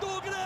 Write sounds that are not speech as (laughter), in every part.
do Grêmio!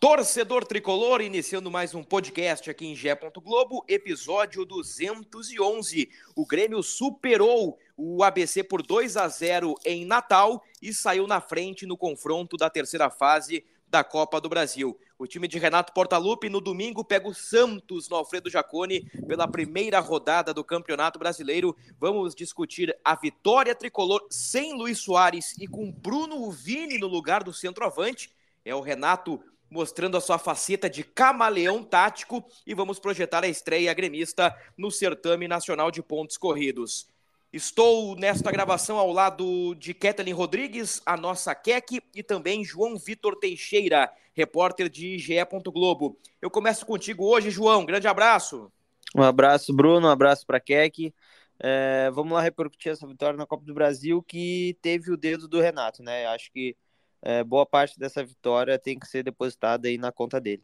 Torcedor tricolor, iniciando mais um podcast aqui em Gé. Globo, episódio 211. O Grêmio superou o ABC por 2 a 0 em Natal e saiu na frente no confronto da terceira fase da Copa do Brasil. O time de Renato Portaluppi no domingo pega o Santos no Alfredo Jaconi pela primeira rodada do Campeonato Brasileiro. Vamos discutir a vitória tricolor sem Luiz Soares e com Bruno Vini no lugar do centroavante. É o Renato mostrando a sua faceta de camaleão tático e vamos projetar a estreia gremista no certame nacional de pontos corridos. Estou nesta gravação ao lado de Kathleen Rodrigues, a nossa Keck, e também João Vitor Teixeira, repórter de GE. Globo. Eu começo contigo hoje, João. Grande abraço. Um abraço, Bruno. Um abraço para Keck. É, vamos lá repercutir essa vitória na Copa do Brasil que teve o dedo do Renato, né? Acho que é, boa parte dessa vitória tem que ser depositada aí na conta dele.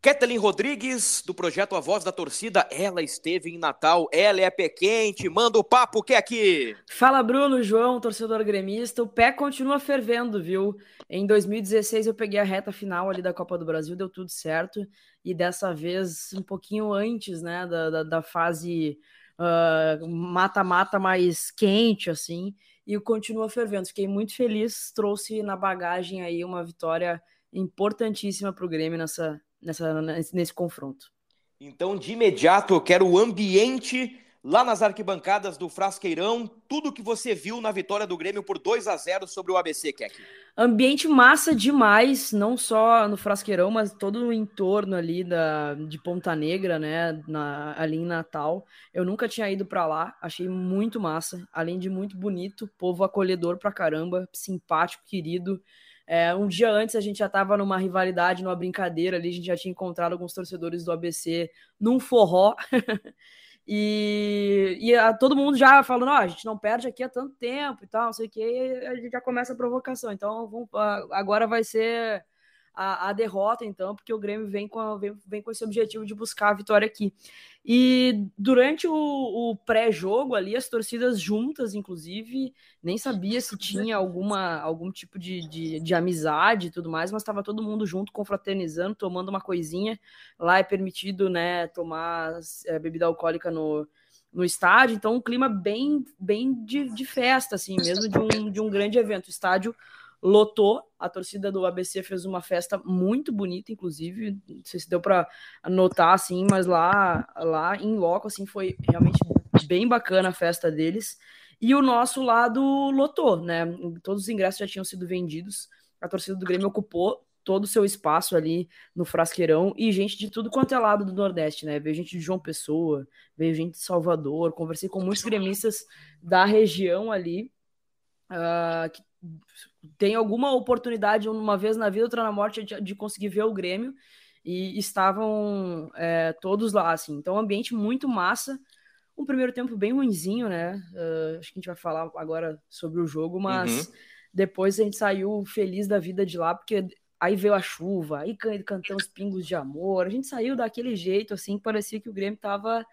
Kathleen Rodrigues, do projeto A Voz da Torcida, ela esteve em Natal, ela é pé quente, manda o papo, que é aqui. Fala Bruno, João, torcedor gremista, o pé continua fervendo, viu? Em 2016 eu peguei a reta final ali da Copa do Brasil, deu tudo certo, e dessa vez um pouquinho antes, né, da, da, da fase ah, mata-mata uh, mais quente, assim, e continua fervendo. Fiquei muito feliz, trouxe na bagagem aí uma vitória importantíssima para o Grêmio nessa, nessa, nesse confronto. Então, de imediato, eu quero o ambiente lá nas arquibancadas do Frasqueirão, tudo que você viu na vitória do Grêmio por 2 a 0 sobre o ABC, Keck. Ambiente massa demais, não só no Frasqueirão, mas todo o entorno ali da, de Ponta Negra, né, na, ali em Natal. Eu nunca tinha ido para lá, achei muito massa, além de muito bonito, povo acolhedor pra caramba, simpático, querido. É, um dia antes a gente já estava numa rivalidade, numa brincadeira ali, a gente já tinha encontrado alguns torcedores do ABC num forró. (laughs) E, e a, todo mundo já falando, a gente não perde aqui há tanto tempo e tal, não sei o que, a gente já começa a provocação. Então, vamos, agora vai ser a, a, derrota, então, porque o Grêmio vem com, a, vem, vem, com esse objetivo de buscar a vitória aqui. E durante o, o pré-jogo ali, as torcidas juntas, inclusive, nem sabia se tinha alguma, algum tipo de, de, de amizade e tudo mais, mas estava todo mundo junto, confraternizando, tomando uma coisinha. Lá é permitido, né, tomar é, bebida alcoólica no, no estádio, então um clima bem, bem de, de festa, assim, mesmo de um, de um grande evento. O estádio lotou. A torcida do ABC fez uma festa muito bonita, inclusive. Não sei se deu para notar assim, mas lá, lá em loco assim foi realmente bem bacana a festa deles. E o nosso lado lotou, né? Todos os ingressos já tinham sido vendidos. A torcida do Grêmio ocupou todo o seu espaço ali no Frasqueirão e gente de tudo quanto é lado do Nordeste, né? Veio gente de João Pessoa, veio gente de Salvador, conversei com muitos gremistas da região ali uh, que tem alguma oportunidade, uma vez na vida, outra na morte, de, de conseguir ver o Grêmio. E estavam é, todos lá, assim. Então, um ambiente muito massa. Um primeiro tempo bem ruinzinho, né? Uh, acho que a gente vai falar agora sobre o jogo, mas uhum. depois a gente saiu feliz da vida de lá, porque aí veio a chuva, aí cantamos pingos de amor. A gente saiu daquele jeito, assim, parecia que o Grêmio tava,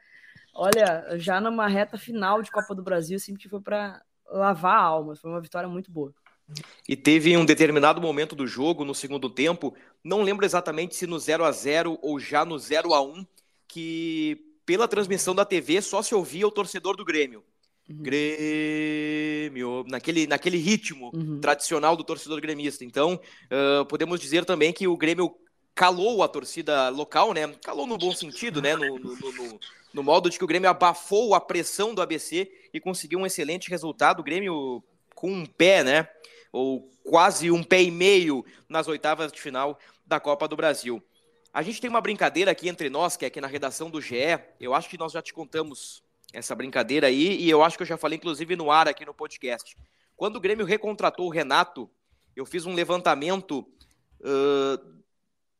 olha, já numa reta final de Copa do Brasil, assim, que foi para lavar a alma. Foi uma vitória muito boa. E teve um determinado momento do jogo, no segundo tempo, não lembro exatamente se no 0 a 0 ou já no 0 a 1 que pela transmissão da TV só se ouvia o torcedor do Grêmio. Uhum. Grêmio, naquele, naquele ritmo uhum. tradicional do torcedor gremista. Então, uh, podemos dizer também que o Grêmio calou a torcida local, né? Calou no bom sentido, né? No, no, no, no modo de que o Grêmio abafou a pressão do ABC e conseguiu um excelente resultado. O Grêmio com um pé, né? Ou quase um pé e meio nas oitavas de final da Copa do Brasil. A gente tem uma brincadeira aqui entre nós, que é aqui na redação do GE. Eu acho que nós já te contamos essa brincadeira aí, e eu acho que eu já falei, inclusive, no ar aqui no podcast. Quando o Grêmio recontratou o Renato, eu fiz um levantamento uh,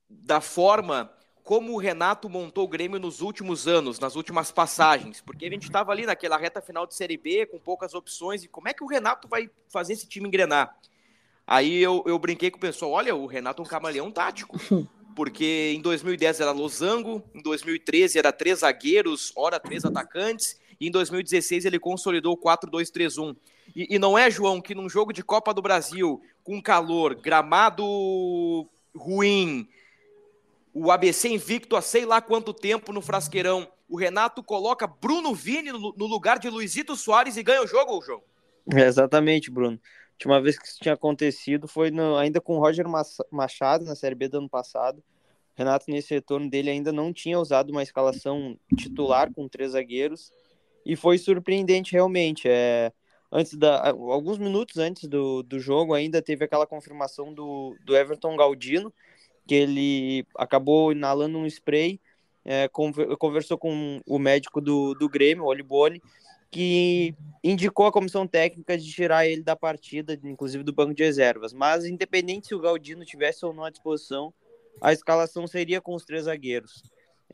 da forma como o Renato montou o Grêmio nos últimos anos, nas últimas passagens, porque a gente estava ali naquela reta final de Série B, com poucas opções, e como é que o Renato vai fazer esse time engrenar? Aí eu, eu brinquei com o pessoal, olha, o Renato é um camaleão tático, porque em 2010 era losango, em 2013 era três zagueiros, ora três atacantes, e em 2016 ele consolidou o 4-2-3-1. E, e não é, João, que num jogo de Copa do Brasil, com calor, gramado ruim, o ABC invicto há sei lá quanto tempo no Frasqueirão. O Renato coloca Bruno Vini no lugar de Luizito Soares e ganha o jogo, João? É exatamente, Bruno. A última vez que isso tinha acontecido foi no, ainda com o Roger Machado na Série B do ano passado. O Renato, nesse retorno dele, ainda não tinha usado uma escalação titular com três zagueiros. E foi surpreendente, realmente. É, antes da, alguns minutos antes do, do jogo, ainda teve aquela confirmação do, do Everton Galdino, que ele acabou inalando um spray, é, conversou com o médico do, do Grêmio, Olibone, que indicou a comissão técnica de tirar ele da partida, inclusive do banco de reservas. Mas, independente se o Galdino tivesse ou não à disposição, a escalação seria com os três zagueiros.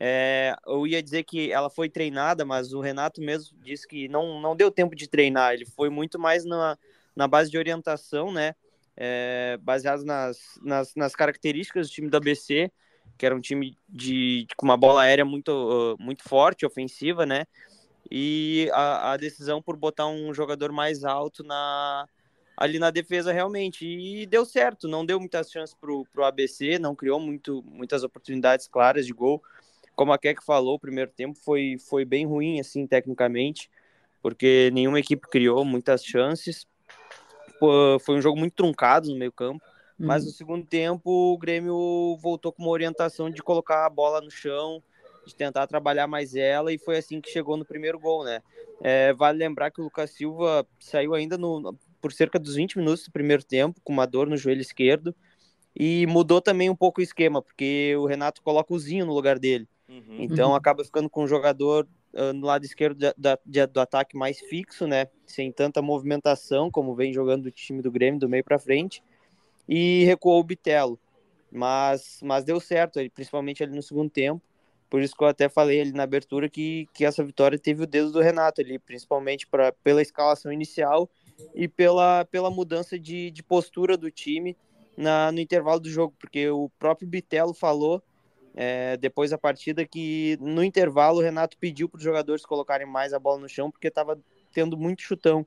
É, eu ia dizer que ela foi treinada, mas o Renato mesmo disse que não, não deu tempo de treinar. Ele foi muito mais na, na base de orientação, né? É, nas, nas, nas, características do time do ABC, que era um time de, com uma bola aérea muito, uh, muito forte, ofensiva, né? E a, a, decisão por botar um jogador mais alto na, ali na defesa realmente. E deu certo, não deu muitas chances para o ABC, não criou muito, muitas oportunidades claras de gol. Como a Keck falou, o primeiro tempo foi, foi bem ruim, assim, tecnicamente, porque nenhuma equipe criou muitas chances foi um jogo muito truncado no meio campo. Mas uhum. no segundo tempo o Grêmio voltou com uma orientação de colocar a bola no chão, de tentar trabalhar mais ela, e foi assim que chegou no primeiro gol, né? É, vale lembrar que o Lucas Silva saiu ainda no, por cerca dos 20 minutos do primeiro tempo, com uma dor no joelho esquerdo, e mudou também um pouco o esquema, porque o Renato coloca o Zinho no lugar dele. Uhum. Então uhum. acaba ficando com um jogador no lado esquerdo da, do ataque mais fixo, né? Sem tanta movimentação como vem jogando o time do Grêmio do meio para frente. E recuou o Bitelo. Mas, mas deu certo, principalmente ali no segundo tempo. Por isso que eu até falei ali na abertura que, que essa vitória teve o dedo do Renato ali, principalmente pra, pela escalação inicial e pela, pela mudança de, de postura do time na, no intervalo do jogo, porque o próprio Bitelo falou é, depois da partida que no intervalo o Renato pediu para os jogadores colocarem mais a bola no chão porque estava tendo muito chutão.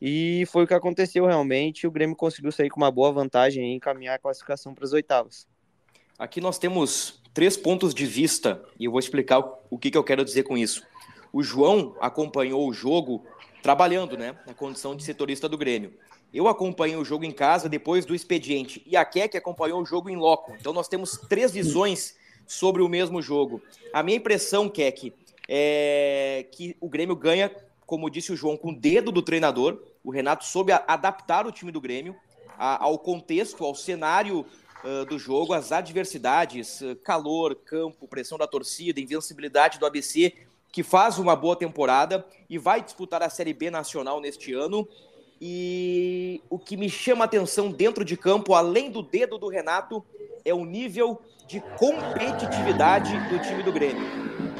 E foi o que aconteceu realmente. O Grêmio conseguiu sair com uma boa vantagem e encaminhar a classificação para as oitavas. Aqui nós temos três pontos de vista e eu vou explicar o que, que eu quero dizer com isso. O João acompanhou o jogo trabalhando, né, na condição de setorista do Grêmio. Eu acompanhei o jogo em casa depois do expediente e a Keck acompanhou o jogo em loco. Então nós temos três visões sobre o mesmo jogo. A minha impressão, Keck, é que o Grêmio ganha, como disse o João, com o dedo do treinador. O Renato soube adaptar o time do Grêmio ao contexto, ao cenário do jogo, às adversidades, calor, campo, pressão da torcida, invencibilidade do ABC, que faz uma boa temporada e vai disputar a Série B nacional neste ano. E o que me chama a atenção dentro de campo, além do dedo do Renato, é o nível de competitividade do time do Grêmio.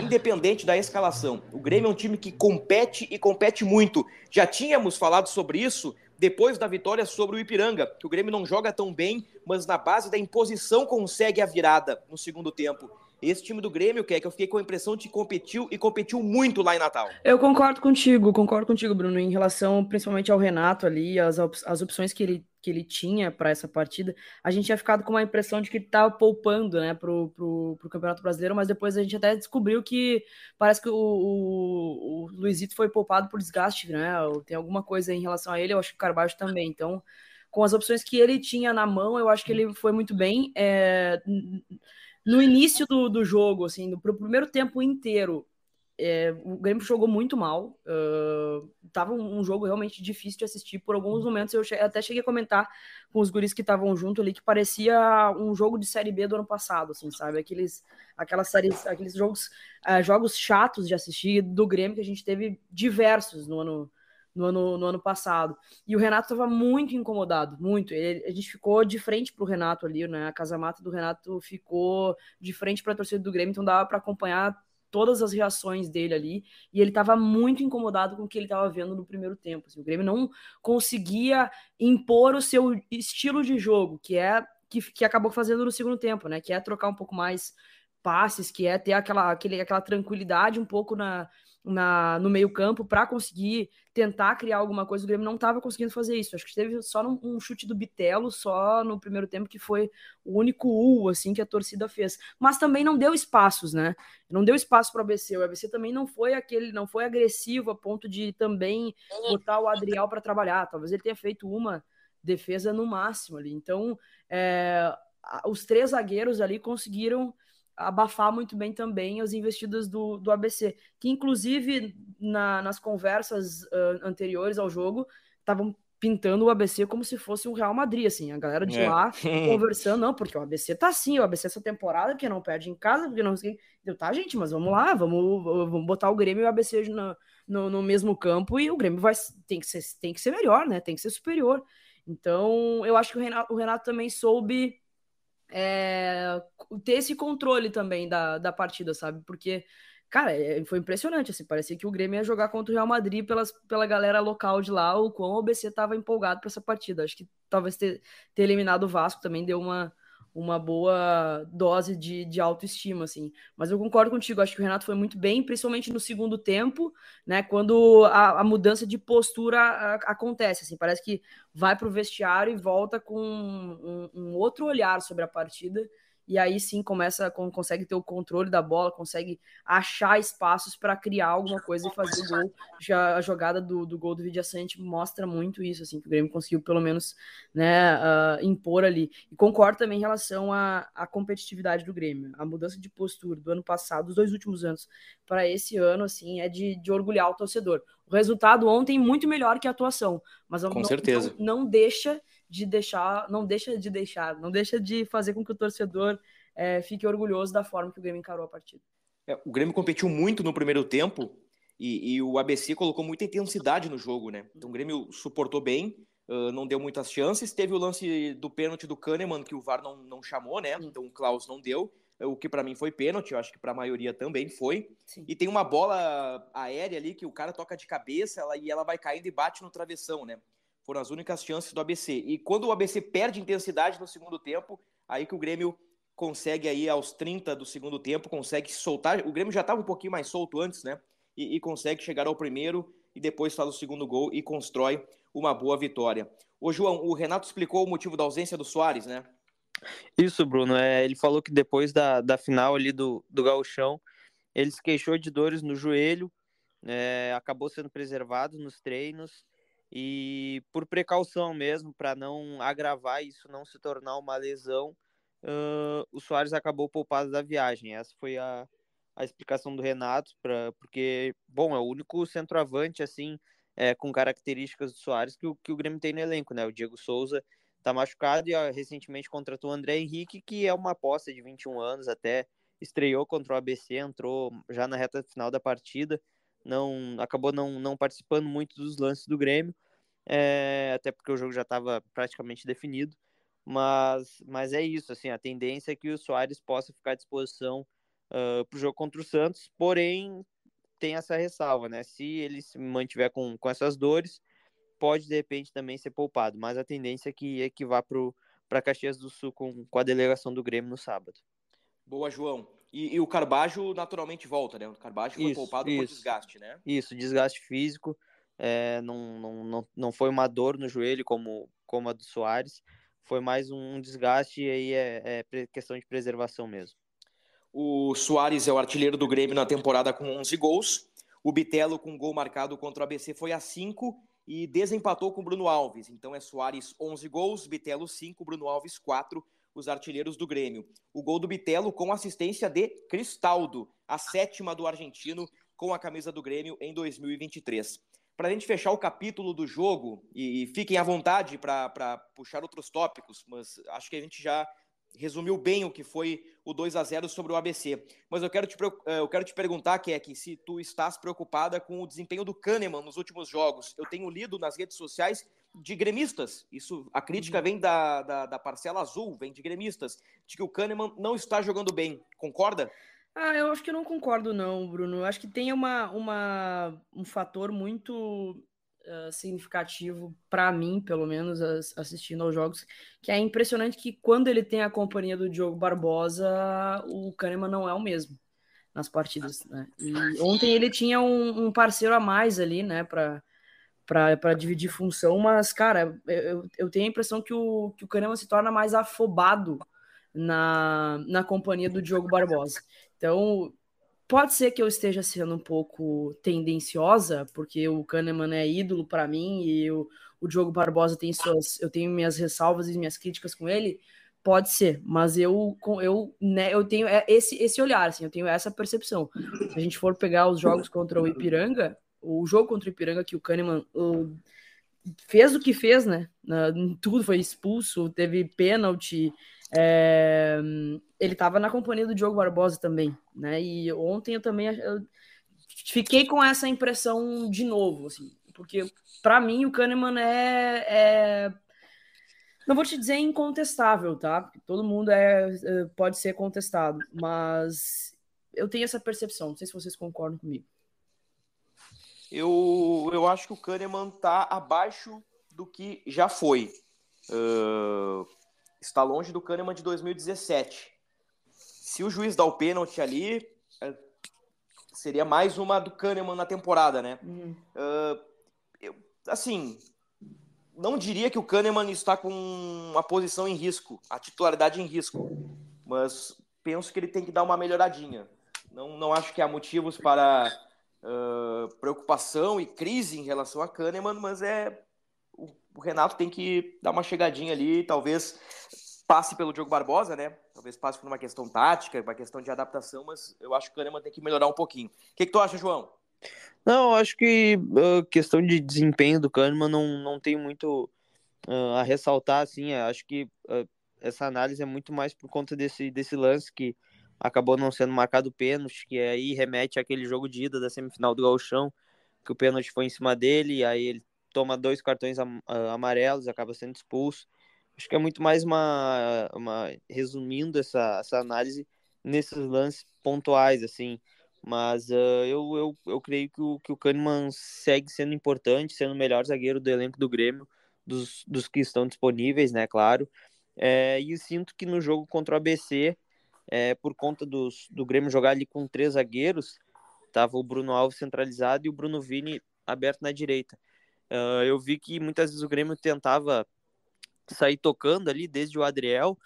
Independente da escalação. O Grêmio é um time que compete e compete muito. Já tínhamos falado sobre isso depois da vitória sobre o Ipiranga, que o Grêmio não joga tão bem, mas na base da imposição consegue a virada no segundo tempo. Esse time do Grêmio, que é que eu fiquei com a impressão de que competiu e competiu muito lá em Natal. Eu concordo contigo, concordo contigo, Bruno, em relação principalmente ao Renato ali, as, as opções que ele, que ele tinha para essa partida. A gente tinha ficado com uma impressão de que ele estava poupando, né, pro, pro Campeonato Brasileiro, mas depois a gente até descobriu que parece que o, o, o Luizito foi poupado por desgaste, né? Tem alguma coisa em relação a ele, eu acho que o Carvalho também. Então, com as opções que ele tinha na mão, eu acho que ele foi muito bem. É no início do, do jogo, assim, no pro primeiro tempo inteiro, é, o Grêmio jogou muito mal. Uh, tava um, um, jogo realmente difícil de assistir. Por alguns momentos eu che até cheguei a comentar com os guris que estavam junto ali que parecia um jogo de série B do ano passado, assim, sabe? Aqueles, aquelas séries, aqueles jogos, uh, jogos chatos de assistir do Grêmio que a gente teve diversos no ano no ano, no ano passado. E o Renato estava muito incomodado, muito. Ele, a gente ficou de frente para o Renato ali, né? A casa mata do Renato ficou de frente para a torcida do Grêmio, então dava para acompanhar todas as reações dele ali, e ele estava muito incomodado com o que ele estava vendo no primeiro tempo. Assim, o Grêmio não conseguia impor o seu estilo de jogo, que é que, que acabou fazendo no segundo tempo, né? Que é trocar um pouco mais passes, que é ter aquela, aquele, aquela tranquilidade um pouco na, na, no meio-campo para conseguir tentar criar alguma coisa. O Grêmio não estava conseguindo fazer isso. Acho que teve só um, um, chute do Bitelo, só no primeiro tempo, que foi o único U assim, que a torcida fez. Mas também não deu espaços, né? Não deu espaço para o ABC. O ABC também não foi aquele, não foi agressivo a ponto de também botar o Adriel para trabalhar. Talvez ele tenha feito uma defesa no máximo ali. Então, é, os três zagueiros ali conseguiram abafar muito bem também as investidas do, do ABC, que inclusive na, nas conversas uh, anteriores ao jogo estavam pintando o ABC como se fosse um Real Madrid, assim, a galera de é. lá (laughs) conversando, não, porque o ABC tá assim, o ABC essa temporada que não perde em casa, porque não sei deu, tá, gente, mas vamos lá, vamos, vamos botar o Grêmio e o ABC no, no, no, mesmo campo e o Grêmio vai, tem, que ser, tem que ser melhor, né, tem que ser superior, então eu acho que o Renato, o Renato também soube é, ter esse controle também da, da partida, sabe? Porque, cara, é, foi impressionante, assim, parecia que o Grêmio ia jogar contra o Real Madrid pelas, pela galera local de lá, o quão o BC estava empolgado para essa partida. Acho que talvez ter, ter eliminado o Vasco também deu uma, uma boa dose de, de autoestima, assim. Mas eu concordo contigo, acho que o Renato foi muito bem, principalmente no segundo tempo, né? Quando a, a mudança de postura a, acontece, assim, parece que vai para o vestiário e volta com um, um outro olhar sobre a partida e aí sim começa, consegue ter o controle da bola, consegue achar espaços para criar alguma coisa e fazer o gol. Já a jogada do, do gol do Vidiaçante mostra muito isso, assim, que o Grêmio conseguiu pelo menos né, uh, impor ali. E concordo também em relação à, à competitividade do Grêmio. A mudança de postura do ano passado, dos dois últimos anos, para esse ano, assim, é de, de orgulhar o torcedor. O resultado ontem muito melhor que a atuação, mas Com não, certeza. Não, não deixa de deixar, não deixa de deixar, não deixa de fazer com que o torcedor é, fique orgulhoso da forma que o Grêmio encarou a partida. É, o Grêmio competiu muito no primeiro tempo e, e, o ABC colocou muita intensidade no jogo, né? Então o Grêmio suportou bem, uh, não deu muitas chances. Teve o lance do pênalti do Kahneman que o VAR não, não chamou, né? Então o Klaus não deu o que para mim foi pênalti, eu acho que para a maioria também foi. Sim. E tem uma bola aérea ali que o cara toca de cabeça ela, e ela vai caindo e bate no travessão, né? Foram as únicas chances do ABC. E quando o ABC perde intensidade no segundo tempo, aí que o Grêmio consegue aí aos 30 do segundo tempo, consegue soltar. O Grêmio já estava um pouquinho mais solto antes, né? E, e, consegue chegar ao primeiro e depois faz o segundo gol e constrói uma boa vitória. Ô, João, o Renato explicou o motivo da ausência do Soares, né? Isso, Bruno. É, ele falou que depois da, da final ali do, do Gauchão, ele se queixou de dores no joelho, é, acabou sendo preservado nos treinos e por precaução mesmo, para não agravar isso, não se tornar uma lesão, uh, o Soares acabou poupado da viagem. Essa foi a, a explicação do Renato, pra, porque, bom, é o único centroavante, assim, é, com características do Soares que o, que o Grêmio tem no elenco, né? O Diego Souza tá machucado e ó, recentemente contratou o André Henrique, que é uma aposta de 21 anos, até estreou contra o ABC, entrou já na reta final da partida, não acabou não, não participando muito dos lances do Grêmio, é, até porque o jogo já estava praticamente definido. Mas, mas é isso, assim, a tendência é que o Soares possa ficar à disposição uh, para o jogo contra o Santos, porém tem essa ressalva, né? Se ele se mantiver com, com essas dores, pode de repente também ser poupado, mas a tendência é que, é que vá para Caxias do Sul com, com a delegação do Grêmio no sábado. Boa, João. E, e, o Carbajo naturalmente volta, né? O Carbajo foi isso, poupado isso. por desgaste, né? Isso, desgaste físico. É, não, não, não, não foi uma dor no joelho como, como a do Soares. Foi mais um desgaste e aí é, é questão de preservação mesmo. O Soares é o artilheiro do Grêmio na temporada com 11 gols. O Bitelo, com gol marcado contra o ABC, foi a 5 e desempatou com o Bruno Alves. Então é Soares 11 gols, Bitelo 5, Bruno Alves 4 os artilheiros do Grêmio. O gol do Bitelo com assistência de Cristaldo, a sétima do argentino com a camisa do Grêmio em 2023. Para a gente fechar o capítulo do jogo, e, fiquem à vontade para puxar outros tópicos, mas acho que a gente já resumiu bem o que foi o 2 a 0 sobre o ABC. Mas eu quero te, eh, eu quero te perguntar, Keck, se tu estás preocupada com o desempenho do Kahneman nos últimos jogos. Eu tenho lido nas redes sociais de gremistas, isso a crítica uhum. vem da, da, da, parcela azul, vem de gremistas, de que o Kahneman não está jogando bem. Concorda? Ah, eu acho que eu não concordo, não, Bruno. Eu acho que tem uma, uma, um fator muito uh, significativo para mim, pelo menos, assistindo aos jogos, que é impressionante que quando ele tem a companhia do Diogo Barbosa, o Kahneman não é o mesmo nas partidas. Né? E ontem ele tinha um, um parceiro a mais ali, né, para para dividir função, mas, cara, eu, eu tenho a impressão que o, que o Kahneman se torna mais afobado na, na companhia do Diogo Barbosa. Então, Pode ser que eu esteja sendo um pouco tendenciosa, porque o Kahneman é ídolo para mim e o, o Diogo Barbosa tem suas. Eu tenho minhas ressalvas e minhas críticas com ele. Pode ser, mas eu, eu, né, eu tenho esse, esse olhar, assim, eu tenho essa percepção. Se a gente for pegar os jogos contra o Ipiranga, o jogo contra o Ipiranga que o Kahneman fez o que fez, né? Tudo foi expulso, teve pênalti, é, ele estava na companhia do Diogo Barbosa também, né? E ontem eu também eu fiquei com essa impressão de novo, assim, porque para mim o Kahneman é, é, não vou te dizer incontestável, tá? Todo mundo é, é pode ser contestado, mas eu tenho essa percepção. Não sei se vocês concordam comigo. Eu, eu acho que o Kahneman tá abaixo do que já foi. Uh, está longe do Kahneman de 2017. Se o juiz dá o pênalti ali, é, seria mais uma do Kahneman na temporada, né? Uhum. Uh, eu, assim, não diria que o Kahneman está com a posição em risco, a titularidade em risco, mas penso que ele tem que dar uma melhoradinha. Não, não acho que há motivos para uh, preocupação e crise em relação a Kahneman, mas é o Renato tem que dar uma chegadinha ali, talvez passe pelo Diogo Barbosa, né? Talvez passe por uma questão tática, uma questão de adaptação, mas eu acho que o Kahneman tem que melhorar um pouquinho. O que, que tu acha, João? Não, acho que uh, questão de desempenho do Kahneman não, não tem muito uh, a ressaltar, assim, acho que uh, essa análise é muito mais por conta desse, desse lance que acabou não sendo marcado pênalti, que aí remete àquele jogo de ida da semifinal do Galchão, que o pênalti foi em cima dele, e aí ele toma dois cartões amarelos, acaba sendo expulso. Acho que é muito mais uma, uma resumindo essa, essa análise nesses lances pontuais, assim. Mas uh, eu, eu, eu creio que o, que o Kahneman segue sendo importante, sendo o melhor zagueiro do elenco do Grêmio, dos, dos que estão disponíveis, né, claro. É, e sinto que no jogo contra o ABC, é, por conta dos, do Grêmio jogar ali com três zagueiros, tava o Bruno Alves centralizado e o Bruno Vini aberto na direita. Uh, eu vi que muitas vezes o Grêmio tentava sair tocando ali desde o Adriel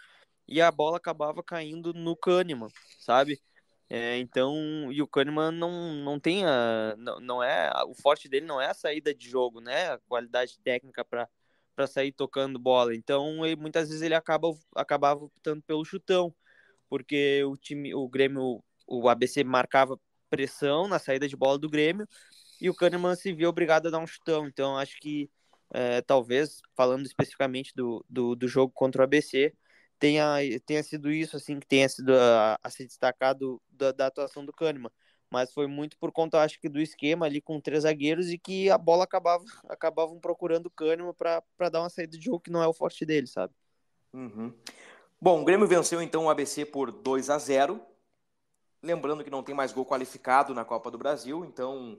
e a bola acabava caindo no Kahneman, sabe? É, então, e o Kahneman não, não tem a, não, não é, o forte dele não é a saída de jogo, né? A qualidade técnica para para sair tocando bola. Então, ele, muitas vezes ele acaba acabava optando pelo chutão, porque o time, o Grêmio, o ABC marcava pressão na saída de bola do Grêmio e o Kahneman se viu obrigado a dar um chutão. Então, acho que é, talvez, falando especificamente do, do, do, jogo contra o ABC, tenha, tenha sido isso, assim, que tenha sido a, a se destacado da, da, atuação do Kahneman. Mas foi muito por conta, acho que, do esquema ali com três zagueiros e que a bola acabava (laughs) acabavam procurando o Kahneman para dar uma saída de jogo que não é o forte dele, sabe? Uhum. Bom, o Grêmio venceu então o ABC por 2 a 0 Lembrando que não tem mais gol qualificado na Copa do Brasil, então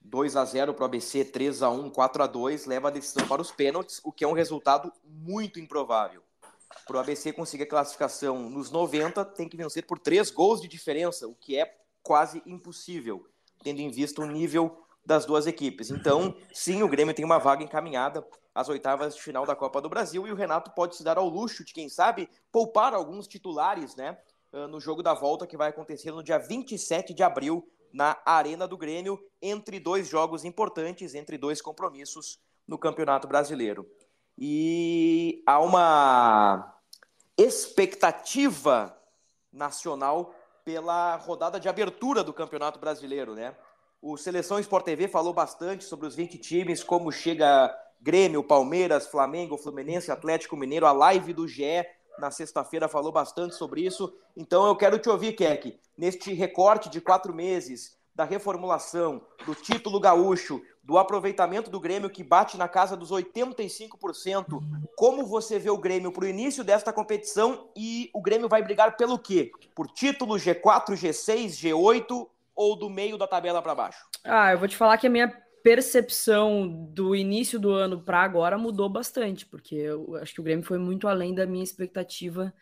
2 a 0 para o ABC, 3 a 1 4 a 2 leva a decisão para os pênaltis, o que é um resultado muito improvável. Para o ABC conseguir a classificação nos 90, tem que vencer por 3 gols de diferença, o que é quase impossível, tendo em vista o nível das duas equipes. Então, sim, o Grêmio tem uma vaga encaminhada às oitavas de final da Copa do Brasil e o Renato pode se dar ao luxo de, quem sabe, poupar alguns titulares, né? No jogo da volta que vai acontecer no dia 27 de abril na Arena do Grêmio, entre dois jogos importantes, entre dois compromissos no Campeonato Brasileiro. E há uma expectativa nacional pela rodada de abertura do Campeonato Brasileiro, né? O Seleção Sport TV falou bastante sobre os 20 times, como chega Grêmio, Palmeiras, Flamengo, Fluminense, Atlético Mineiro, a live do GE na sexta-feira falou bastante sobre isso. Então eu quero te ouvir, Keck, neste recorte de quatro meses da reformulação, do título gaúcho, do aproveitamento do Grêmio que bate na casa dos 85%. Como você vê o Grêmio para o início desta competição e o Grêmio vai brigar pelo quê? Por título G4, G6, G8 ou do meio da tabela para baixo? Ah, eu vou te falar que a minha percepção do início do ano para agora mudou bastante, porque eu acho que o Grêmio foi muito além da minha expectativa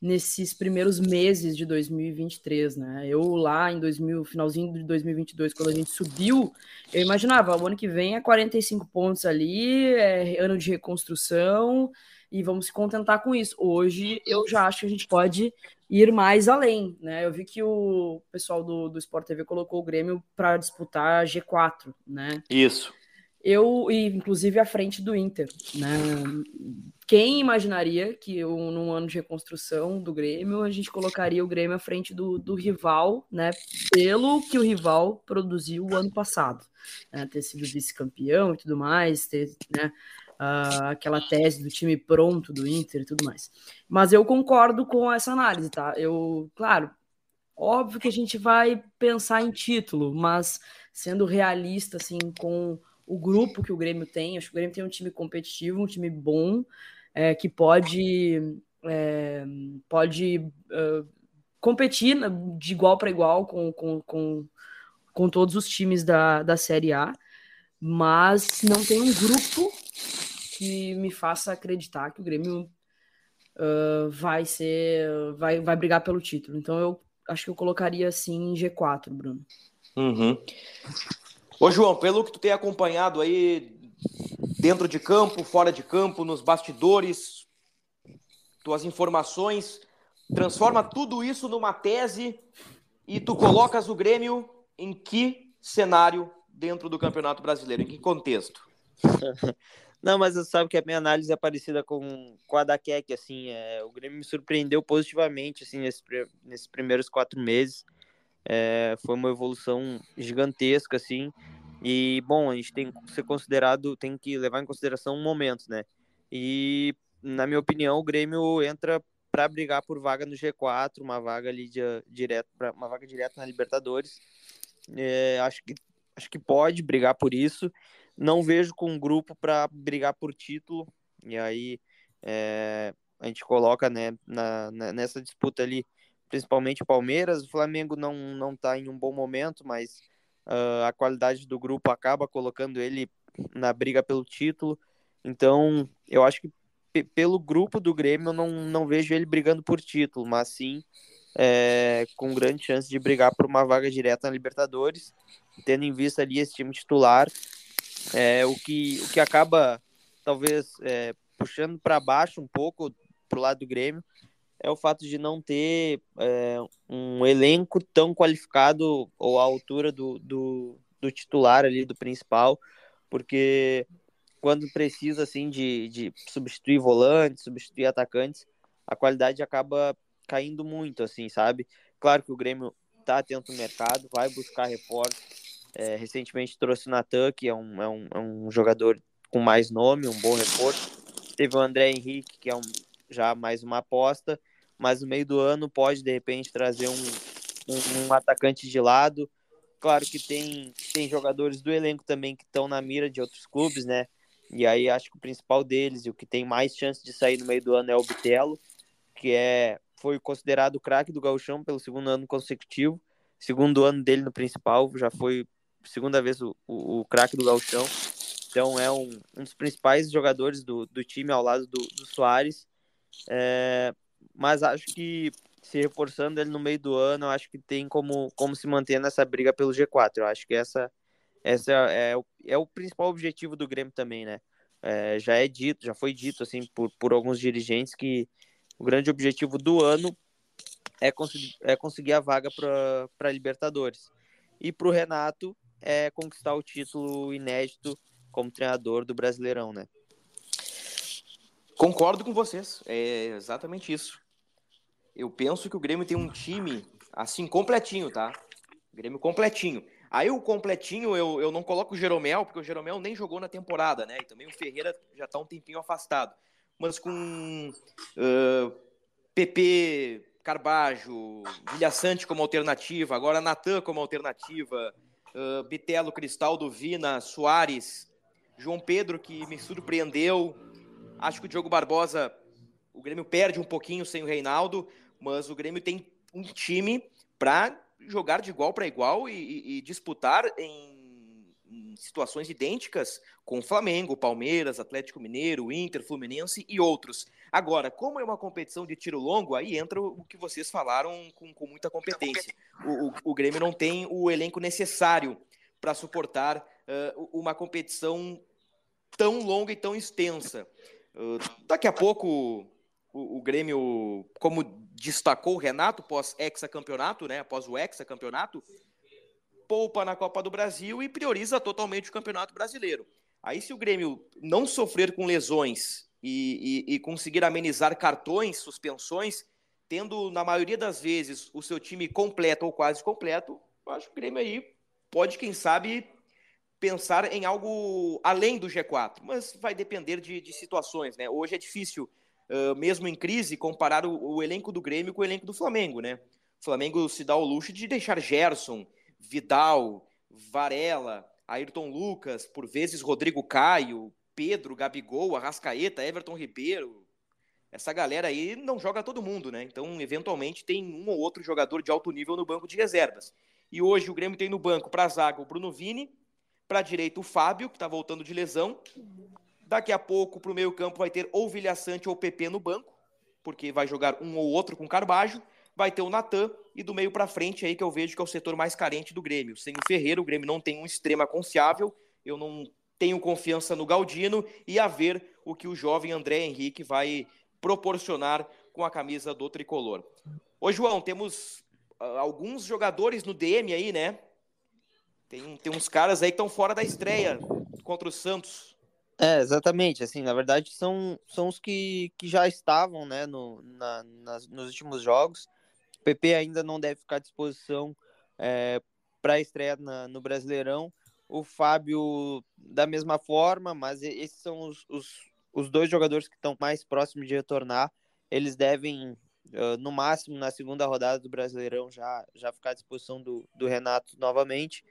nesses primeiros meses de 2023, né? Eu lá em 2000, finalzinho de 2022, quando a gente subiu, eu imaginava, o ano que vem é 45 pontos ali, é ano de reconstrução e vamos se contentar com isso. Hoje eu já acho que a gente pode ir mais além, né? Eu vi que o pessoal do, do Sport TV colocou o Grêmio para disputar G4, né? Isso. Eu, e inclusive à frente do Inter, né? Quem imaginaria que eu, num ano de reconstrução do Grêmio, a gente colocaria o Grêmio à frente do, do rival, né? Pelo que o rival produziu o ano passado. Né, ter sido vice-campeão e tudo mais, ter, né? Uh, aquela tese do time pronto do Inter e tudo mais. Mas eu concordo com essa análise, tá? Eu, claro, óbvio que a gente vai pensar em título, mas sendo realista, assim, com o grupo que o Grêmio tem, acho que o Grêmio tem um time competitivo, um time bom, é, que pode, é, pode uh, competir de igual para igual com, com, com, com todos os times da, da Série A, mas não tem um grupo que me faça acreditar que o Grêmio uh, vai ser. Vai, vai brigar pelo título. Então eu acho que eu colocaria assim em G4, Bruno. Uhum. Ô, João, pelo que tu tem acompanhado aí dentro de campo, fora de campo, nos bastidores, tuas informações, transforma tudo isso numa tese e tu colocas o Grêmio em que cenário dentro do Campeonato Brasileiro? Em que contexto? (laughs) Não, mas você sabe que a minha análise é parecida com, com a da Keck, assim, é, o Grêmio me surpreendeu positivamente, assim, nesse, nesses primeiros quatro meses, é, foi uma evolução gigantesca, assim, e, bom, a gente tem que ser considerado, tem que levar em consideração um momento, né, e, na minha opinião, o Grêmio entra para brigar por vaga no G4, uma vaga ali de, direto, pra, uma vaga direta na Libertadores, é, acho que acho que pode brigar por isso, não vejo com um grupo para brigar por título. E aí é, a gente coloca né, na, na, nessa disputa ali, principalmente o Palmeiras. O Flamengo não, não tá em um bom momento, mas uh, a qualidade do grupo acaba colocando ele na briga pelo título. Então, eu acho que pelo grupo do Grêmio, eu não, não vejo ele brigando por título, mas sim é, com grande chance de brigar por uma vaga direta na Libertadores, tendo em vista ali esse time titular é, o, que, o que acaba, talvez, é, puxando para baixo um pouco para o lado do Grêmio é o fato de não ter é, um elenco tão qualificado ou à altura do, do, do, titular ali, do principal, porque quando precisa assim de, de substituir volantes, substituir atacantes, a qualidade acaba caindo muito, assim, sabe? Claro que o Grêmio está atento no mercado, vai buscar reforços, é, recentemente trouxe o Natan, que é um, é, um, é um jogador com mais nome, um bom reforço. Teve o André Henrique, que é um, já mais uma aposta, mas no meio do ano pode, de repente, trazer um, um, um atacante de lado. Claro que tem, tem jogadores do elenco também que estão na mira de outros clubes, né? E aí acho que o principal deles e o que tem mais chance de sair no meio do ano é o Bitelo, que é foi considerado o craque do Gauchão pelo segundo ano consecutivo. Segundo ano dele no principal, já foi segunda vez o, o, o craque do Galchão. Então é um, um dos principais jogadores do, do time ao lado do, do Soares. É, mas acho que se reforçando ele no meio do ano, acho que tem como, como se manter nessa briga pelo G4. Eu acho que essa, essa é, o, é o principal objetivo do Grêmio também, né? É, já é dito, já foi dito assim por, por alguns dirigentes que o grande objetivo do ano é conseguir, é conseguir a vaga para Libertadores. E para o Renato, é conquistar o título inédito como treinador do Brasileirão, né? Concordo com vocês, é exatamente isso. Eu penso que o Grêmio tem um time assim completinho, tá? Grêmio completinho. Aí o completinho eu, eu não coloco o Jeromel, porque o Jeromel nem jogou na temporada, né? E também o Ferreira já tá um tempinho afastado. Mas com uh, PP, Carbajo, Vilha Sante como alternativa, agora Natan como alternativa, uh, Bitelo, Cristaldo, Vina, Soares, João Pedro, que me surpreendeu. Acho que o Diogo Barbosa, o Grêmio perde um pouquinho sem o Reinaldo, mas o Grêmio tem um time para jogar de igual para igual e, e, e disputar em, em, situações idênticas com Flamengo, Palmeiras, Atlético Mineiro, Inter, Fluminense e outros. Agora, como é uma competição de tiro longo, aí entra o que vocês falaram com, com muita competência. O, o, o, Grêmio não tem o elenco necessário para suportar uh, uma competição tão longa e tão extensa. Uh, daqui a pouco o, o, Grêmio, como destacou o Renato pós ex-campeonato, né, após o ex-campeonato, poupa na Copa do Brasil e prioriza totalmente o Campeonato Brasileiro. Aí, se o Grêmio não sofrer com lesões e, e, e conseguir amenizar cartões, suspensões, tendo, na maioria das vezes, o seu time completo ou quase completo, eu acho que o Grêmio aí pode, quem sabe, pensar em algo além do G4, mas vai depender de, de situações, né? Hoje é difícil uh, mesmo em crise, comparar o, o, elenco do Grêmio com o elenco do Flamengo, né? O Flamengo se dá o luxo de deixar Gerson, Vidal, Varela, Ayrton Lucas, por vezes Rodrigo Caio, Pedro, Gabigol, Arrascaeta, Everton Ribeiro. Essa galera aí não joga todo mundo, né? Então, eventualmente, tem um ou outro jogador de alto nível no banco de reservas. E hoje o Grêmio tem no banco para zaga o Bruno Vini, para direita o Fábio, que está voltando de lesão, Daqui a pouco, para o meio campo, vai ter ou Vilha Sante ou PP no banco, porque vai jogar um ou outro com Carbajo. Vai ter o Natan e do meio para frente aí que eu vejo que é o setor mais carente do Grêmio. Sem o Ferreira, o Grêmio não tem um extrema confiável. Eu não tenho confiança no Galdino e a ver o que o jovem André Henrique vai proporcionar com a camisa do tricolor. Ô, João, temos uh, alguns jogadores no DM aí, né? Tem, tem uns caras aí que estão fora da estreia contra o Santos. É, exatamente, assim, na verdade são, são os que, que já estavam, né, no, na, nas, nos últimos jogos. O PP ainda não deve ficar à disposição é, para a estreia na, no Brasileirão. O Fábio, da mesma forma, mas esses são os, os, os dois jogadores que estão mais próximos de retornar. Eles devem, uh, no máximo, na segunda rodada do Brasileirão, já, já ficar à disposição do, do Renato novamente.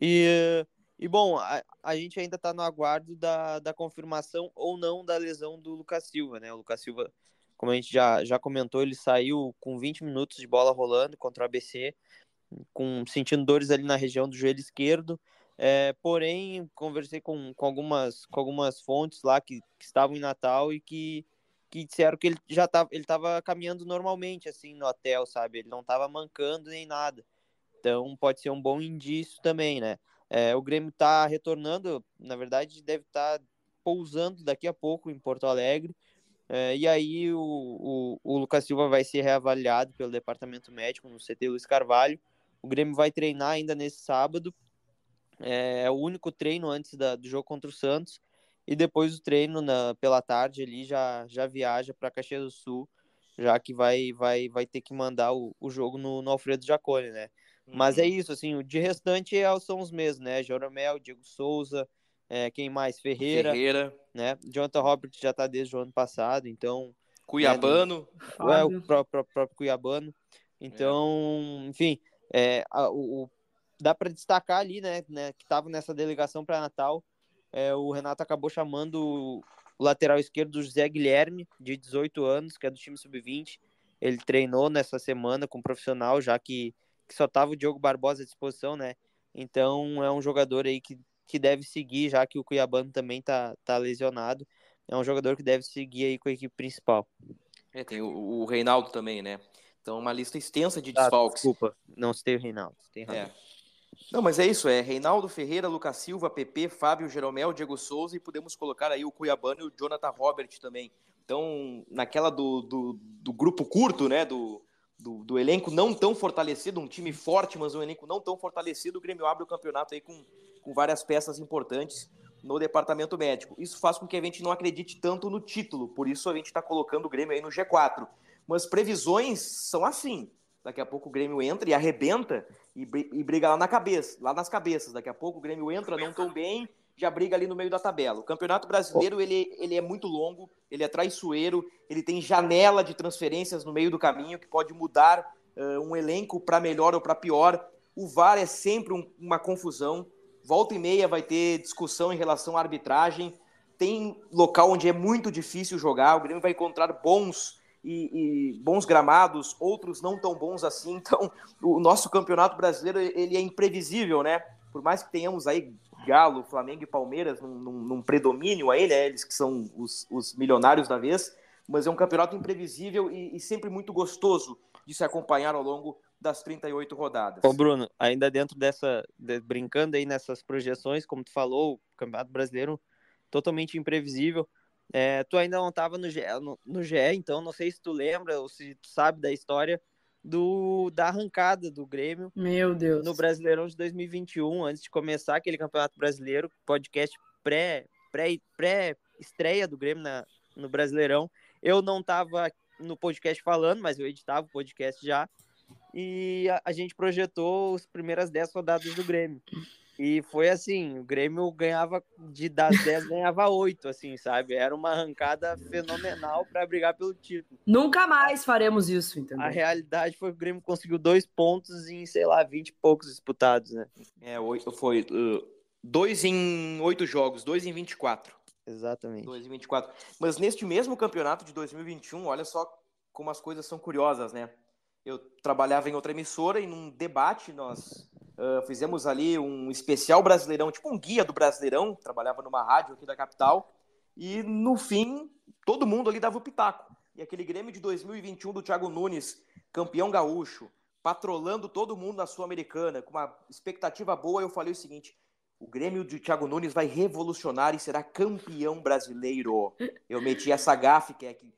E e bom, a, a gente ainda está no aguardo da, da confirmação ou não da lesão do Lucas Silva, né? O Lucas Silva, como a gente já, já comentou, ele saiu com 20 minutos de bola rolando contra o ABC, com, sentindo dores ali na região do joelho esquerdo. É, porém, conversei com, com, algumas, com algumas fontes lá que, que estavam em Natal e que, que disseram que ele já estava ele tava caminhando normalmente assim no hotel, sabe? Ele não estava mancando nem nada. Então pode ser um bom indício também, né? É, o Grêmio está retornando, na verdade, deve estar tá pousando daqui a pouco em Porto Alegre. É, e aí o, o, o, Lucas Silva vai ser reavaliado pelo departamento médico no CT Luiz Carvalho. O Grêmio vai treinar ainda nesse sábado. É, é o único treino antes da, do jogo contra o Santos. E depois o treino na, pela tarde ali já, já viaja para Caxias do Sul, já que vai, vai, vai ter que mandar o, o jogo no, no Alfredo Jacone, né? Mas é uhum. isso, assim, o de restante é, são os mesmos, né? Joromel, Diego Souza, é, quem mais? Ferreira. Ferreira. Né? Jonathan Robert já está desde o ano passado, então. Cuiabano. Né, é, o próprio, próprio, Cuiabano. Então, é. enfim, é, a, o, dá para destacar ali, né, né que estava nessa delegação para Natal. É, o Renato acabou chamando o lateral esquerdo do José Guilherme, de 18 anos, que é do time sub-20. Ele treinou nessa semana com um profissional, já que que só tava o Diogo Barbosa à disposição, né? Então é um jogador aí que, que deve seguir, já que o Cuiabano também tá, tá lesionado. É um jogador que deve seguir aí com a equipe principal. É, tem o, o Reinaldo também, né? Então uma lista extensa de ah, desfalques. Ah, desculpa, não citei o Reinaldo. Tem é. Não, mas é isso, é Reinaldo Ferreira, Lucas Silva, PP, Fábio Jeromel, Diego Souza e podemos colocar aí o Cuiabano e o Jonathan Robert também. Então, naquela do, do, do grupo curto, né, do, do, do, elenco não tão fortalecido, um time forte, mas um elenco não tão fortalecido, o Grêmio abre o campeonato aí com, com várias peças importantes no departamento médico. Isso faz com que a gente não acredite tanto no título, por isso a gente está colocando o Grêmio aí no G4. Mas previsões são assim. Daqui a pouco o Grêmio entra e arrebenta e, e briga lá na cabeça, lá nas cabeças. Daqui a pouco o Grêmio entra não tão bem já briga ali no meio da tabela. O Campeonato Brasileiro, ele, ele é muito longo, ele é traiçoeiro, ele tem janela de transferências no meio do caminho que pode mudar uh, um elenco para melhor ou para pior. O VAR é sempre um, uma confusão. Volta e meia vai ter discussão em relação à arbitragem. Tem local onde é muito difícil jogar. O Grêmio vai encontrar bons e, e, bons gramados, outros não tão bons assim. (laughs) Então, o nosso campeonato brasileiro ele é imprevisível, né? Por mais que tenhamos aí Galo, Flamengo e Palmeiras num, num, num predomínio aí, né? Eles que são os, os, milionários da vez, mas é um campeonato imprevisível e, e sempre muito gostoso de se acompanhar ao longo das 38 rodadas. Ô Bruno, ainda dentro dessa, de, brincando aí nessas projeções, como tu falou, o Campeonato Brasileiro totalmente imprevisível. É, tu ainda não estava no, no, no GE, então não sei se tu lembra ou se tu sabe da história do, da arrancada do Grêmio. Meu Deus. No Brasileirão de 2021, antes de começar aquele Campeonato Brasileiro, podcast pré, pré, pré estreia do Grêmio na, no Brasileirão. Eu não estava no podcast falando, mas eu editava o podcast já. E a, a gente projetou as primeiras 10 rodadas do Grêmio. E foi assim, o Grêmio ganhava de das 10 ganhava 8, assim, sabe? Era uma arrancada fenomenal para brigar pelo título. Nunca mais faremos isso, entendeu? A realidade foi que o Grêmio conseguiu dois pontos em, sei lá, 20 e poucos disputados, né? É, foi uh, dois em oito jogos, dois em 24. Exatamente. Dois em 24. Mas neste mesmo campeonato de 2021, olha só como as coisas são curiosas, né? Eu trabalhava em outra emissora e num debate nós Uh, fizemos ali um especial brasileirão, tipo um guia do brasileirão, trabalhava numa rádio aqui da capital, e no fim, todo mundo ali dava o pitaco. E aquele Grêmio de 2021 do Thiago Nunes, campeão gaúcho, patrolando todo mundo na Sul-Americana, com uma expectativa boa, eu falei o seguinte: o Grêmio de Thiago Nunes vai revolucionar e será campeão brasileiro. Eu meti essa gafe, que é que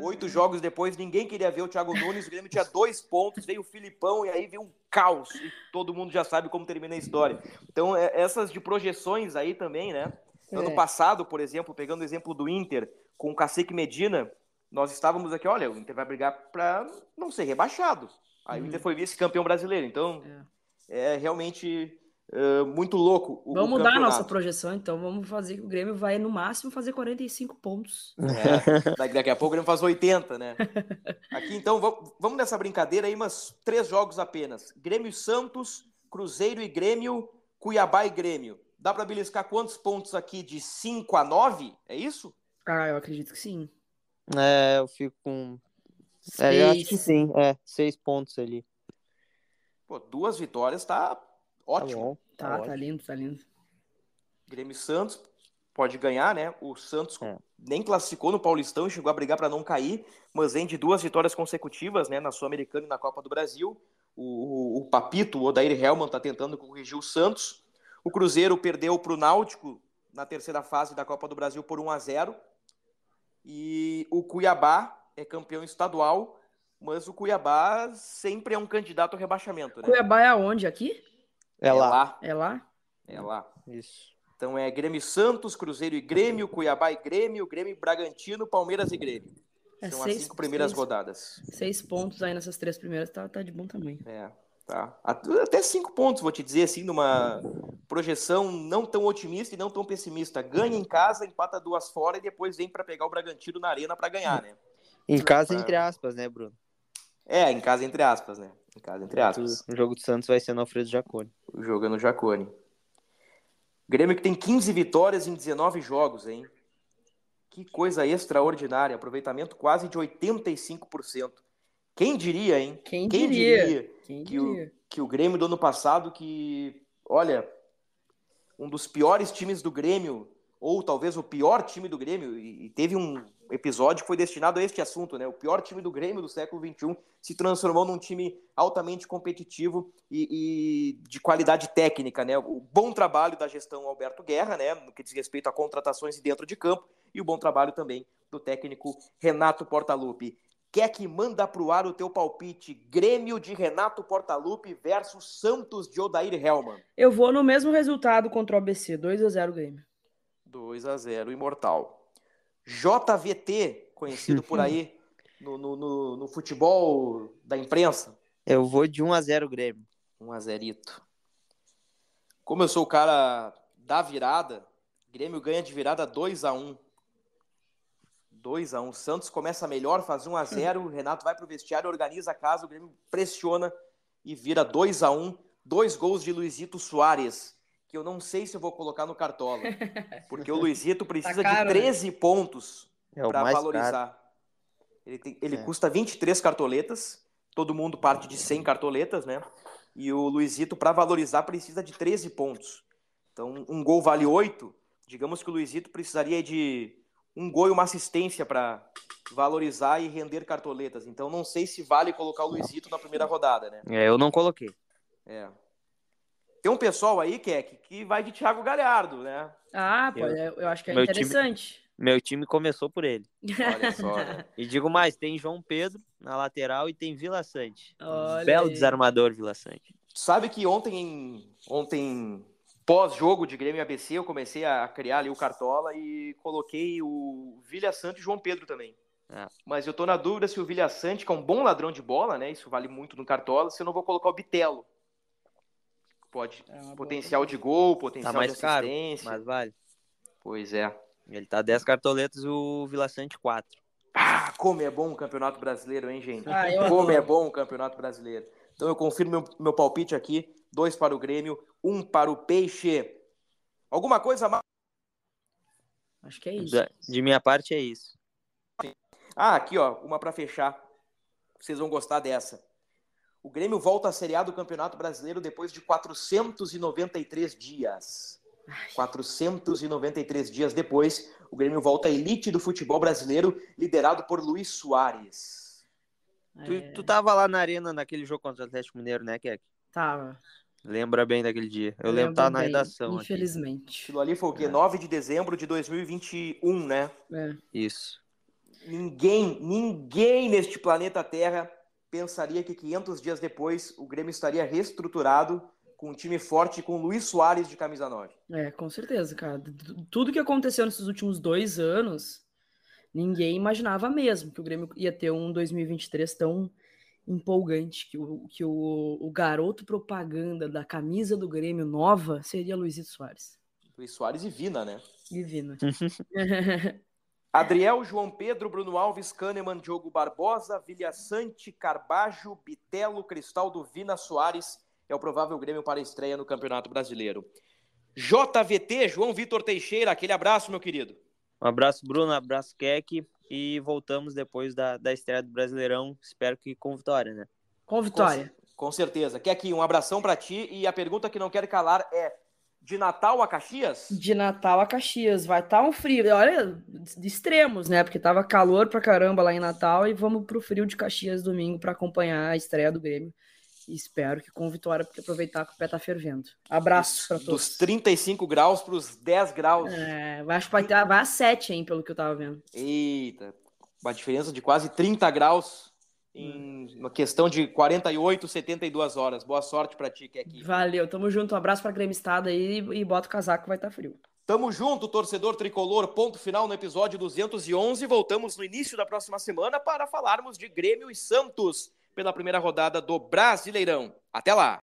Oito jogos depois, ninguém queria ver o Thiago Nunes. O Grêmio tinha dois pontos, veio o Filipão e aí veio um caos. E todo mundo já sabe como termina a história. Então, é, essas de projeções aí também, né? É. Ano passado, por exemplo, pegando o exemplo do Inter, com o Cacique Medina, nós estávamos aqui, olha, o Inter vai brigar para não ser rebaixado. Aí hum. o Inter foi vice-campeão brasileiro. Então, é, é realmente Uh, muito louco. O, vamos mudar a nossa projeção, então. Vamos fazer que o Grêmio vai, no máximo, fazer 45 pontos. É, (laughs) daqui a pouco o Grêmio faz 80, né? (laughs) Aqui, então, vamos nessa brincadeira aí, mas três jogos apenas. Grêmio Santos, Cruzeiro e Grêmio, Cuiabá e Grêmio. Dá para beliscar quantos pontos aqui? De 5 a 9? É isso? Ah, eu acredito que sim. É, eu fico com. É, eu acho que sim, é, seis pontos ali. Pô, duas vitórias tá Ótimo. Tá, tá, tá, lindo, tá lindo. Grêmio Santos pode ganhar, né? O Santos é. nem classificou no Paulistão, chegou a brigar para não cair, mas vem de duas vitórias consecutivas, né? Na Sul-Americana e na Copa do Brasil. O, o, o Papito, o Odair Helman, tá tentando corrigir o Santos. O Cruzeiro perdeu para o Náutico na terceira fase da Copa do Brasil por 1 a 0 E o Cuiabá é campeão estadual, mas o Cuiabá sempre é um candidato ao rebaixamento. Né? Cuiabá é aonde? Aqui? É, é lá. É lá? É lá. Isso. Então é Grêmio Santos, Cruzeiro e Grêmio, Cuiabá e Grêmio, Grêmio Bragantino, Palmeiras e Grêmio. É São seis, as cinco primeiras seis, rodadas. Seis pontos aí nessas três primeiras, tá, tá de bom tamanho. É, tá. Até cinco pontos, vou te dizer assim, numa projeção não tão otimista e não tão pessimista. Ganha em casa, empata duas fora e depois vem para pegar o Bragantino na arena para ganhar, né? Em casa, pra... entre aspas, né, Bruno? É, em casa, entre aspas, né? Em casa, entre aspas. O jogo do Santos vai ser no Alfredo Jacone. O jogo é no Jacone. Grêmio que tem 15 vitórias em 19 jogos, hein? Que coisa extraordinária. Aproveitamento quase de 85%. Quem diria, hein? Quem, Quem diria? diria, Quem que, diria? O, que o Grêmio do ano passado, que, olha, um dos piores times do Grêmio, ou talvez o pior time do Grêmio, e, e teve um episódio que foi destinado a este assunto, né? O pior time do Grêmio do século XXI se transformou num time altamente competitivo e, e, de qualidade técnica, né? O bom trabalho da gestão Alberto Guerra, né? No que diz respeito a contratações dentro de campo e o bom trabalho também do técnico Renato Portaluppi. Quer que manda pro ar o teu palpite? Grêmio de Renato Portaluppi versus Santos de Odair Helman. Eu vou no mesmo resultado contra o ABC, 2 a 0 Grêmio. 2 a 0 Imortal. JVT, conhecido por aí no, no, no, no, futebol da imprensa. Eu vou de 1 a 0 Grêmio. 1 a 0 Como eu sou o cara da virada, Grêmio ganha de virada 2 a 1 2 a 1 Santos começa melhor, faz 1 a 0 o Renato vai pro vestiário, organiza a casa, o Grêmio pressiona e vira 2 a 1 Dois gols de Luizito Soares, que eu não sei se eu vou colocar no Cartola. (laughs) Porque o Luizito precisa Tá caro, de 13 pontos É para valorizar. caro. Ele, tem- ele É. custa 23 cartoletas, todo mundo parte de 100 cartoletas, né? E o Luizito, para valorizar, precisa de 13 pontos. Então, um gol vale 8. Digamos que o Luizito precisaria de um gol e uma assistência para valorizar e render cartoletas. Então, não sei se vale colocar o Luizito na primeira rodada, né? É, eu não coloquei. É. Tem um pessoal aí, Keck, que vai de Thiago Galhardo, né? Ah, pô, Eu- eu, eu acho que é meu time- interessante. Meu time começou por ele. Olha só, né? (laughs) E digo mais, tem João Pedro na lateral e tem Vila Sante. Um Olha belo aí. desarmador, Vila Sante. Sabe que ontem, ontem pós-jogo de Grêmio e ABC, eu comecei a criar ali o Cartola e coloquei o Vilha Sante e João Pedro também. É. Mas eu tô na dúvida se o Vilha Sante, que é um bom ladrão de bola, né? Isso vale muito no Cartola, se eu não vou colocar o Bitelo. Pode. É uma boa Potencial de gol, potencial Tá mais de caro, assistência. mas vale. Pois é. Ele tá 10 cartoletas e o Vila Sante 4. Ah, como é bom o Campeonato Brasileiro, hein, gente? Ah, como adoro. é bom o Campeonato Brasileiro. Então eu confirmo meu, meu palpite aqui: dois para o Grêmio, um para o Peixe. Alguma coisa mais? Acho que é isso. Da- De minha parte é isso. Ah, aqui, ó, uma para fechar. Vocês vão gostar dessa. O Grêmio volta à Série A do Campeonato Brasileiro depois de 493 dias. 493 dias depois, o Grêmio volta à elite do futebol brasileiro, liderado por Luiz Soares. Tu, É, tu tava lá na arena naquele jogo contra o Atlético Mineiro, né, Keck? Tava. Lembra bem daquele dia. Eu lembro que tava na bem, redação. aqui. Infelizmente. Aquilo ali foi o quê? É. 9 de dezembro de 2021, né? É. Isso. Ninguém, ninguém neste planeta Terra pensaria que 500 dias depois o Grêmio estaria reestruturado com um time forte com Luiz Soares de camisa 9. É, com certeza, cara. Tu- Tudo que aconteceu nesses últimos dois anos, ninguém imaginava mesmo que o Grêmio ia ter um 2023 tão empolgante, que o, que o, o garoto propaganda da camisa do Grêmio nova seria Luizito Soares. Luiz Soares e Vina, né? Divino. (laughs) Adriel, João Pedro, Bruno Alves, Kahneman, Diogo Barbosa, Vilhaçante, Carbajo, Bitelo, Cristaldo, Vina Soares é o provável Grêmio para a estreia no Campeonato Brasileiro. JVT, João Vitor Teixeira, aquele abraço, meu querido. Um abraço, Bruno. Um abraço, Keck. E voltamos depois da, da estreia do Brasileirão. Espero que com vitória, né? Com vitória. Com certeza. Quer aqui um abração para ti e a pergunta que não quero calar é: de Natal a Caxias? De Natal a Caxias, vai estar um frio. Olha, de extremos, né? Porque tava calor pra caramba lá em Natal e vamos pro frio de Caxias domingo para acompanhar a estreia do Grêmio. E espero que com vitória, porque aproveitar que o pé tá fervendo. Abraço para Dos todos. 35 graus para os 10 graus. É, acho que vai, ter, vai a 7, hein, pelo que eu tava vendo. Eita, uma diferença de quase 30 graus em uma questão de 48, 72 horas. Boa sorte para ti, que aqui. Valeu, tamo junto. Um abraço pra Grêmio Estado aí e bota o casaco, vai estar frio. Tamo junto, torcedor tricolor. Ponto final no episódio 211. Voltamos no início da próxima semana para falarmos de Grêmio e Santos pela primeira rodada do Brasileirão. Até lá!